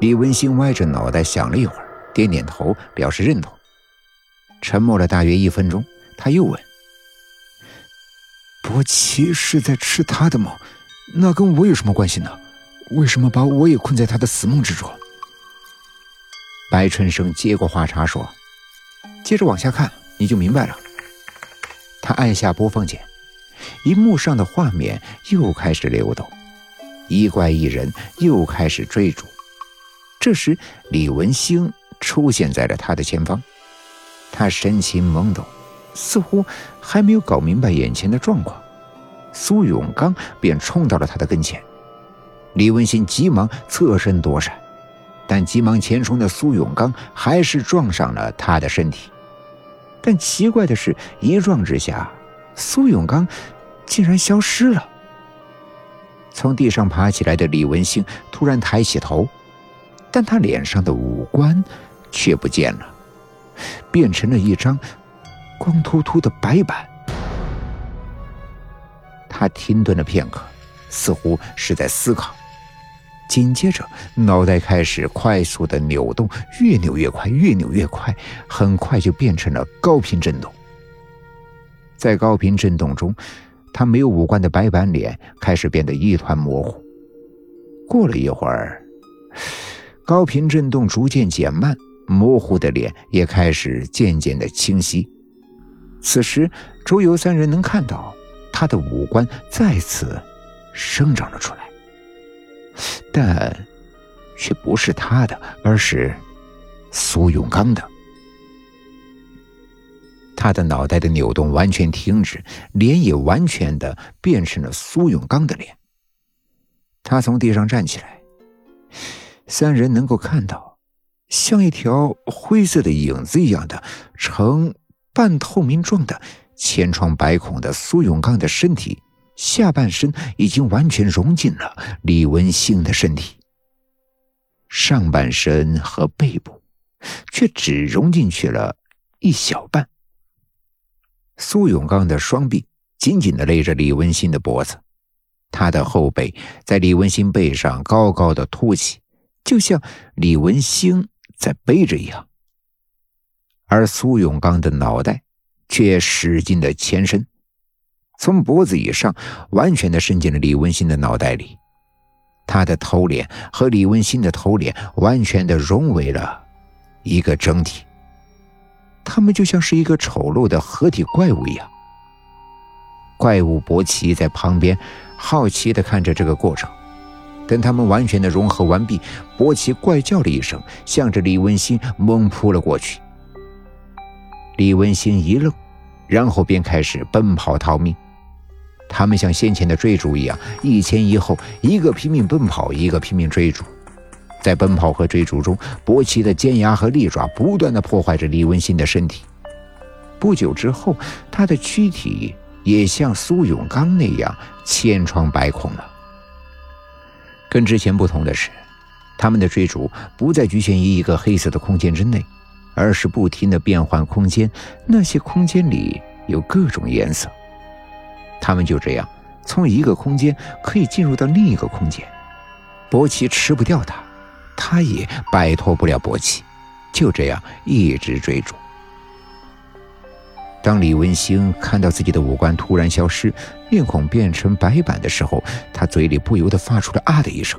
李文新歪着脑袋想了一会儿，点点头表示认同。沉默了大约一分钟，他又问：“伯奇是在吃他的梦，那跟我有什么关系呢？为什么把我也困在他的死梦之中？”白春生接过话茬说：“接着往下看，你就明白了。”他按下播放键，荧幕上的画面又开始流动，一怪一人又开始追逐。这时，李文星出现在了他的前方。他神情懵懂，似乎还没有搞明白眼前的状况。苏永刚便冲到了他的跟前，李文新急忙侧身躲闪，但急忙前冲的苏永刚还是撞上了他的身体。但奇怪的是，一撞之下，苏永刚竟然消失了。从地上爬起来的李文星突然抬起头，但他脸上的五官却不见了。变成了一张光秃秃的白板。他停顿了片刻，似乎是在思考。紧接着，脑袋开始快速的扭动，越扭越快，越扭越快，很快就变成了高频震动。在高频震动中，他没有五官的白板脸开始变得一团模糊。过了一会儿，高频震动逐渐减慢。模糊的脸也开始渐渐的清晰。此时，周游三人能看到他的五官再次生长了出来，但却不是他的，而是苏永刚的。他的脑袋的扭动完全停止，脸也完全的变成了苏永刚的脸。他从地上站起来，三人能够看到。像一条灰色的影子一样的呈半透明状的千疮百孔的苏永刚的身体，下半身已经完全融进了李文星的身体，上半身和背部却只融进去了一小半。苏永刚的双臂紧紧的勒着李文新的脖子，他的后背在李文新背上高高的凸起，就像李文星。在背着一样，而苏永刚的脑袋却使劲的前伸，从脖子以上完全的伸进了李文兴的脑袋里，他的头脸和李文兴的头脸完全的融为了一个整体，他们就像是一个丑陋的合体怪物一样。怪物伯奇在旁边好奇的看着这个过程。等他们完全的融合完毕，博奇怪叫了一声，向着李文新猛扑了过去。李文新一愣，然后便开始奔跑逃命。他们像先前的追逐一样，一前一后，一个拼命奔跑，一个拼命追逐。在奔跑和追逐中，博奇的尖牙和利爪不断的破坏着李文新的身体。不久之后，他的躯体也像苏永刚那样千疮百孔了。跟之前不同的是，他们的追逐不再局限于一个黑色的空间之内，而是不停的变换空间。那些空间里有各种颜色，他们就这样从一个空间可以进入到另一个空间。博奇吃不掉他，他也摆脱不了博奇，就这样一直追逐。当李文星看到自己的五官突然消失，面孔变成白板的时候，他嘴里不由得发出了“啊”的一声，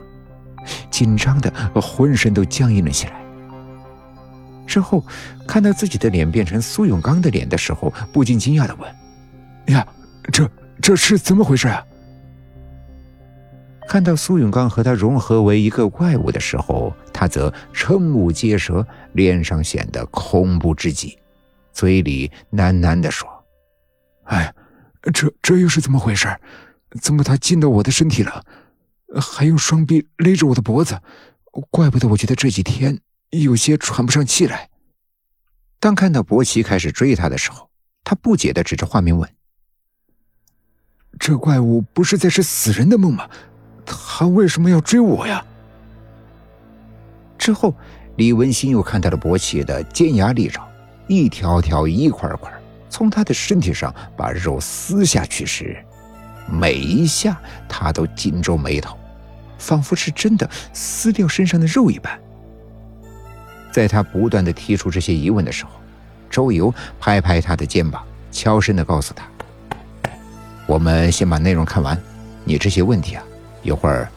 紧张的浑身都僵硬了起来。之后，看到自己的脸变成苏永刚的脸的时候，不禁惊讶的问：“呀，这这是怎么回事啊？”看到苏永刚和他融合为一个怪物的时候，他则瞠目结舌，脸上显得恐怖至极。嘴里喃喃地说：“哎，这这又是怎么回事？怎么他进到我的身体了？还用双臂勒着我的脖子？怪不得我觉得这几天有些喘不上气来。”当看到博奇开始追他的时候，他不解地指着画面问：“这怪物不是在吃死人的梦吗？他为什么要追我呀？”之后，李文新又看到了博奇的尖牙利爪。一条条、一块块，从他的身体上把肉撕下去时，每一下他都紧皱眉头，仿佛是真的撕掉身上的肉一般。在他不断的提出这些疑问的时候，周游拍拍他的肩膀，悄声的告诉他：“我们先把内容看完，你这些问题啊，一会儿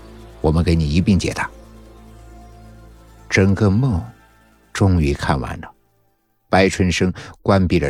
我们给你一并解答。”整个梦终于看完了，白春生关闭了。